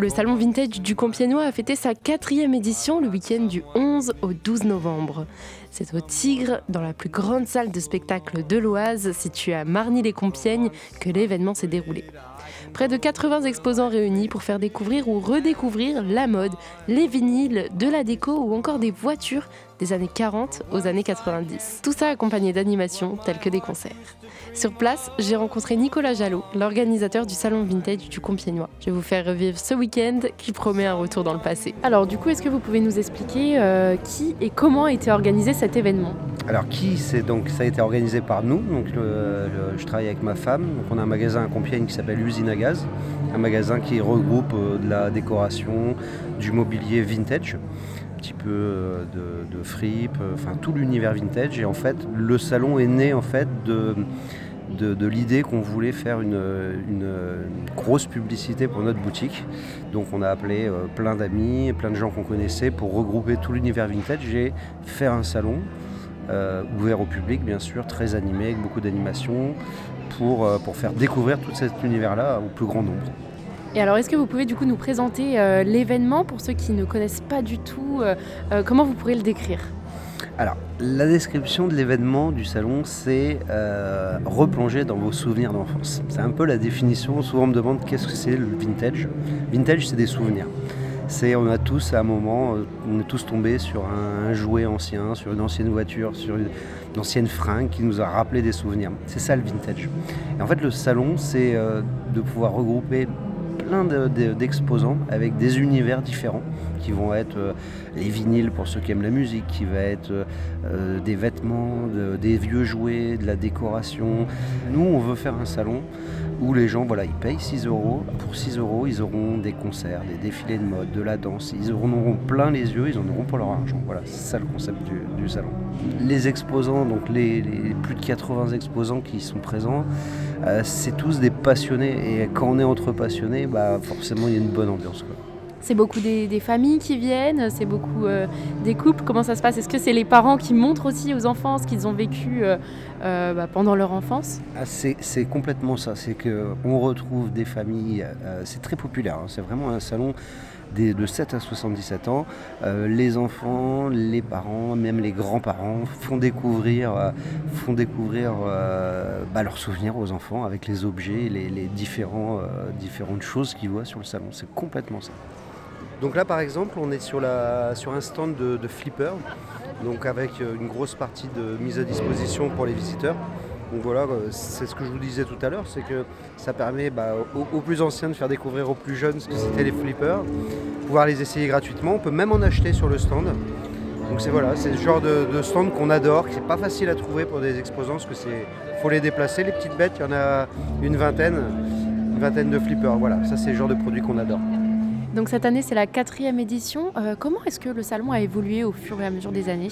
Le salon vintage du Compiègnois a fêté sa quatrième édition le week-end du 11 au 12 novembre. C'est au Tigre, dans la plus grande salle de spectacle de l'Oise, située à Marny-les-Compiègnes, que l'événement s'est déroulé. Près de 80 exposants réunis pour faire découvrir ou redécouvrir la mode, les vinyles, de la déco ou encore des voitures des années 40 aux années 90. Tout ça accompagné d'animations telles que des concerts. Sur place, j'ai rencontré Nicolas Jalot, l'organisateur du salon vintage du Compiègnois. Je vais vous faire revivre ce week-end qui promet un retour dans le passé. Alors du coup, est-ce que vous pouvez nous expliquer euh, qui et comment a été organisé cet événement? Alors qui c'est donc ça a été organisé par nous. Donc je travaille avec ma femme. On a un magasin à Compiègne qui s'appelle Usine à gaz, un magasin qui regroupe euh, de la décoration, du mobilier vintage petit peu euh, de, de fripe, enfin tout l'univers vintage. Et en fait, le salon est né en fait de, de, l'idée qu'on voulait faire une, grosse publicité pour notre boutique. Donc on a appelé euh, plein d'amis, plein de gens qu'on connaissait pour regrouper tout l'univers vintage et faire un salon euh, ouvert au public bien sûr, très animé, avec beaucoup d'animation, pour, pour faire découvrir tout cet univers-là au plus grand nombre. Et alors, est-ce que vous pouvez du coup nous présenter euh, l'événement pour ceux qui ne connaissent pas du tout euh, euh, Comment vous pourrez le décrire? Alors, la description de l'événement du salon, c'est replonger dans vos souvenirs d'enfance. C'est un peu la définition. Souvent, on me demande qu'est-ce que c'est le vintage. Vintage, c'est des souvenirs. C'est, on a tous à un moment, on est tous tombés sur un, jouet ancien, sur une ancienne voiture, sur une, ancienne fringue qui nous a rappelé des souvenirs. C'est ça le vintage. Et en fait, le salon, c'est de pouvoir regrouper plein d'exposants avec des univers différents qui vont être euh, les vinyles pour ceux qui aiment la musique, qui va être euh, des vêtements, des vieux jouets, de la décoration. Nous, on veut faire un salon où les gens, voilà, ils payent 6 euros. Pour 6 euros, ils auront des concerts, des défilés de mode, de la danse. Ils en auront plein les yeux, ils en auront pour leur argent. Voilà, c'est ça le concept du, salon. Les exposants, donc les, plus de 80 exposants qui sont présents, euh, c'est tous des passionnés. Et quand on est entre passionnés, bah, forcément, il y a une bonne ambiance. C'est beaucoup des, familles qui viennent, c'est beaucoup euh, des couples. Comment ça se passe? Est-ce que c'est les parents qui montrent aussi aux enfants ce qu'ils ont vécu euh, euh, bah, pendant leur enfance? Ah, C'est complètement ça. C'est qu'on retrouve des familles. c'est très populaire. Hein. c'est vraiment un salon de 7 à 77 ans. les enfants, les parents, même les grands-parents font découvrir, font découvrir bah, leurs souvenirs aux enfants avec les objets, les, les différentes choses qu'ils voient sur le salon. C'est complètement ça. Donc là par exemple on est sur, un stand de, flipper, donc avec euh, une grosse partie de mise à disposition pour les visiteurs. Donc voilà, euh, c'est ce que je vous disais tout à l'heure, c'est que ça permet bah, aux, plus anciens de faire découvrir aux plus jeunes ce que c'était les flippers, pouvoir les essayer gratuitement. On peut même en acheter sur le stand. Donc c'est voilà, c'est le genre de, stand qu'on adore, qui n'est pas facile à trouver pour des exposants, parce que c'est faut les déplacer. Les petites bêtes, il y en a une vingtaine, une vingtaine de flippers. Voilà, ça c'est le genre de produit qu'on adore. Donc cette année, c'est la quatrième édition. Euh, comment est-ce que le salon a évolué au fur et à mesure des années?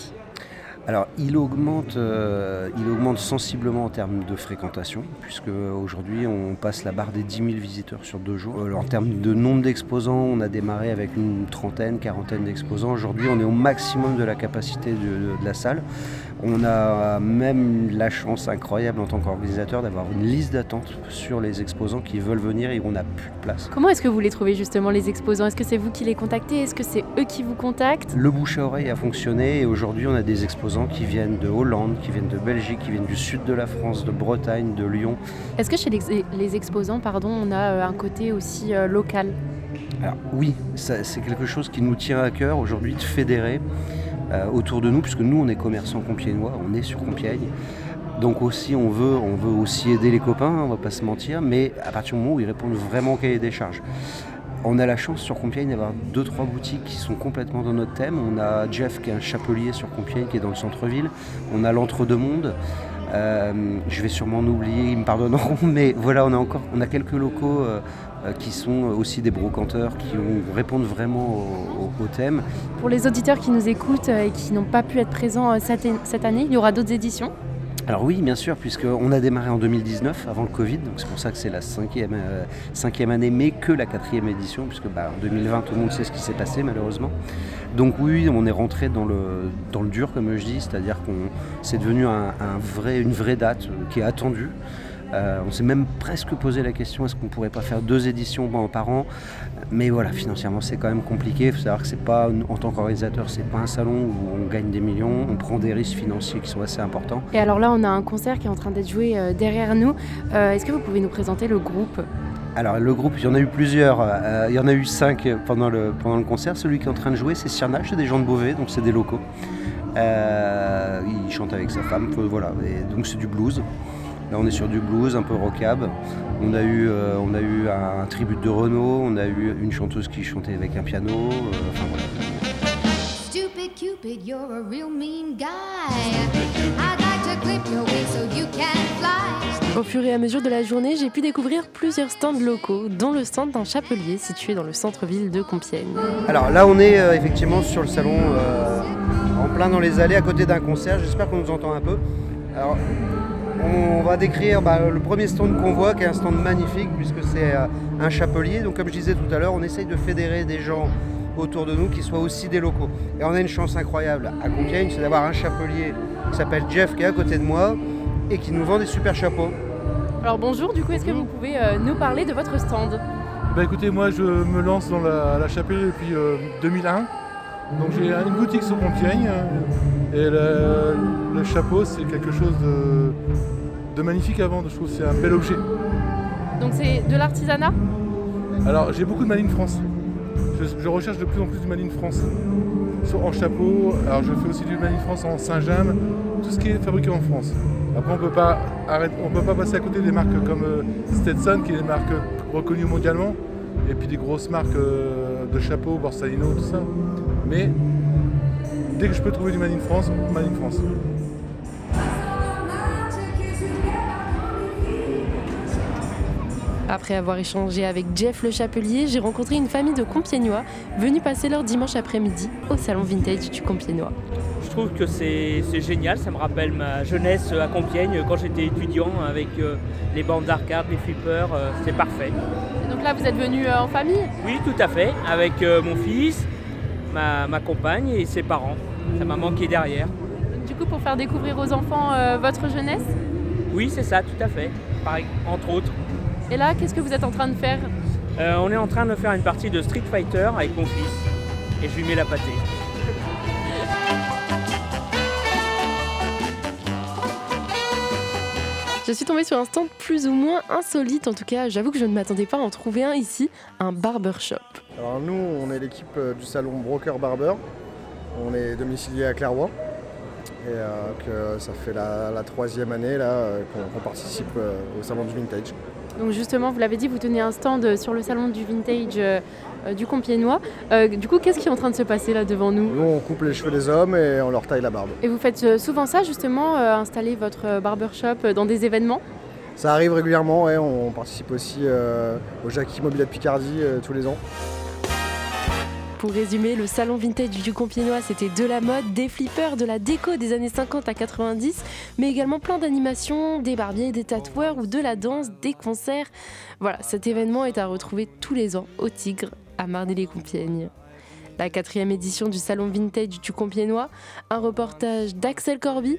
Alors, il augmente, euh, il augmente sensiblement en termes de fréquentation, puisque aujourd'hui on passe la barre des 10 000 visiteurs sur deux jours. Euh, en termes de nombre d'exposants, on a démarré avec une trentaine, quarantaine d'exposants. Aujourd'hui, on est au maximum de la capacité de la salle. On a même la chance incroyable en tant qu'organisateur d'avoir une liste d'attente sur les exposants qui veulent venir et où on n'a plus de place. Comment est-ce que vous les trouvez justement les exposants? Est-ce que c'est vous qui les contactez? Est-ce que c'est eux qui vous contactent? Le bouche à oreille a fonctionné et aujourd'hui on a des exposants qui viennent de Hollande, qui viennent de Belgique, qui viennent du sud de la France, de Bretagne, de Lyon. Est-ce que chez les, exposants, pardon, on a euh, un côté aussi euh, local? Alors oui, c'est quelque chose qui nous tient à cœur aujourd'hui de fédérer. Euh, autour de nous, puisque nous, on est commerçants compiègnois, on est sur Compiègne. Donc aussi, on veut, on veut aussi aider les copains, on va pas se mentir, mais à partir du moment où ils répondent vraiment au cahier des charges. On a la chance sur Compiègne d'avoir deux trois boutiques qui sont complètement dans notre thème. On a Jeff qui est un chapelier sur Compiègne qui est dans le centre-ville. On a l'entre-deux-mondes. Euh, je vais sûrement en oublier, ils me pardonneront, mais voilà, on a encore on a quelques locaux euh, euh, qui sont aussi des brocanteurs qui répondent vraiment au, thème. Pour les auditeurs qui nous écoutent et qui n'ont pas pu être présents cette année, il y aura d'autres éditions alors oui, bien sûr, puisqu'on a démarré en 2019, avant le Covid, donc c'est pour ça que c'est la cinquième, cinquième, année, mais que la quatrième édition, puisque bah, en 2020, tout le monde sait ce qui s'est passé malheureusement. Donc oui, on est rentré dans le, dans le dur, comme je dis, c'est-à-dire qu'on c'est devenu une vraie date qui est attendue. Euh, on s'est même presque posé la question est-ce qu'on ne pourrait pas faire deux éditions par an? Mais voilà, financièrement c'est quand même compliqué. Il faut savoir que c'est pas, en tant qu'organisateur, c'est pas un salon où on gagne des millions, on prend des risques financiers qui sont assez importants. Et alors là, on a un concert qui est en train d'être joué euh, derrière nous. Euh, est-ce que vous pouvez nous présenter le groupe? Alors le groupe, il y en a eu plusieurs, il y en a eu cinq pendant le, pendant le concert. Celui qui est en train de jouer, c'est Cyrnage, c'est des gens de Beauvais, donc c'est des locaux. il chante avec sa femme, voilà, et donc c'est du blues. Là, on est sur du blues, un peu rockab. On a eu, euh, on a eu un, tribut de Renault, on a eu une chanteuse qui chantait avec un piano. Euh, enfin, voilà. Au fur et à mesure de la journée, j'ai pu découvrir plusieurs stands locaux, dont le stand d'un chapelier situé dans le centre-ville de Compiègne. Alors là, on est euh, effectivement sur le salon, en plein dans les allées, à côté d'un concert. J'espère qu'on nous entend un peu. Alors, on va décrire bah, le premier stand qu'on voit, qui est un stand magnifique, puisque c'est euh, un chapelier. Donc, comme je disais tout à l'heure, on essaye de fédérer des gens autour de nous qui soient aussi des locaux. Et on a une chance incroyable à Compiègne, c'est d'avoir un chapelier qui s'appelle Jeff, qui est à côté de moi, et qui nous vend des super chapeaux. Alors bonjour, du coup, est-ce que vous pouvez euh, nous parler de votre stand? Bah écoutez, moi je me lance dans la, chapelier depuis 2001. Euh, Donc j'ai une boutique sur Compiègne et le, chapeau c'est quelque chose de, magnifique à vendre, je trouve c'est un bel objet. Donc c'est de l'artisanat? Alors j'ai beaucoup de Maline France. Je, recherche de plus en plus du Maline France. En chapeau, alors je fais aussi du Maline France en Saint-James, tout ce qui est fabriqué en France. Après on peut pas arrêter, on peut pas passer à côté des marques comme euh, Stetson qui est des marques reconnues mondialement, et puis des grosses marques euh, de chapeaux, Borsalino, tout ça. Mais dès que je peux trouver du Made in France, Made in France. Après avoir échangé avec Jeff le Chapelier, j'ai rencontré une famille de Compiègnois venus passer leur dimanche après-midi au salon vintage du Compiègnois. Je trouve que c'est génial, ça me rappelle ma jeunesse à Compiègne quand j'étais étudiant avec euh, les bandes d'arcade, les flippers, euh, c'est parfait. Donc là vous êtes venu euh, en famille Oui tout à fait, avec mon fils, ma, compagne et ses parents. Ça m'a manqué derrière. Du coup, pour faire découvrir aux enfants euh, votre jeunesse Oui, c'est ça, tout à fait. Pareil, entre autres. Et là, qu'est-ce que vous êtes en train de faire euh, On est en train de faire une partie de Street Fighter avec mon fils. Et je lui mets la pâtée. Je suis tombée sur un stand plus ou moins insolite, en tout cas, j'avoue que je ne m'attendais pas à en trouver un ici, un barbershop. Alors nous, on est l'équipe euh, du salon Broker Barber. On est domicilié à Clairvoy. Et euh, que ça fait la, troisième année là, euh, qu'on, participe au salon du vintage. Donc justement, vous l'avez dit, vous tenez un stand sur le salon du vintage du Compiègnois. du coup, qu'est-ce qui est en train de se passer là devant nous? Nous, on coupe les cheveux des hommes et on leur taille la barbe. Et vous faites souvent ça, justement, installer votre barbershop dans des événements? Ça arrive régulièrement, on participe aussi au Jackie Mobile de Picardie tous les ans. Pour résumer, le salon vintage du Compiègnois, c'était de la mode, des flippers, de la déco des années 50 à 90, mais également plein d'animations, des barbiers, des tatoueurs ou de la danse, des concerts. Voilà, cet événement est à retrouver tous les ans au Tigre, à Marny-les-Compiègnes. La quatrième édition du salon vintage du Compiègnois, un reportage d'Axel Corby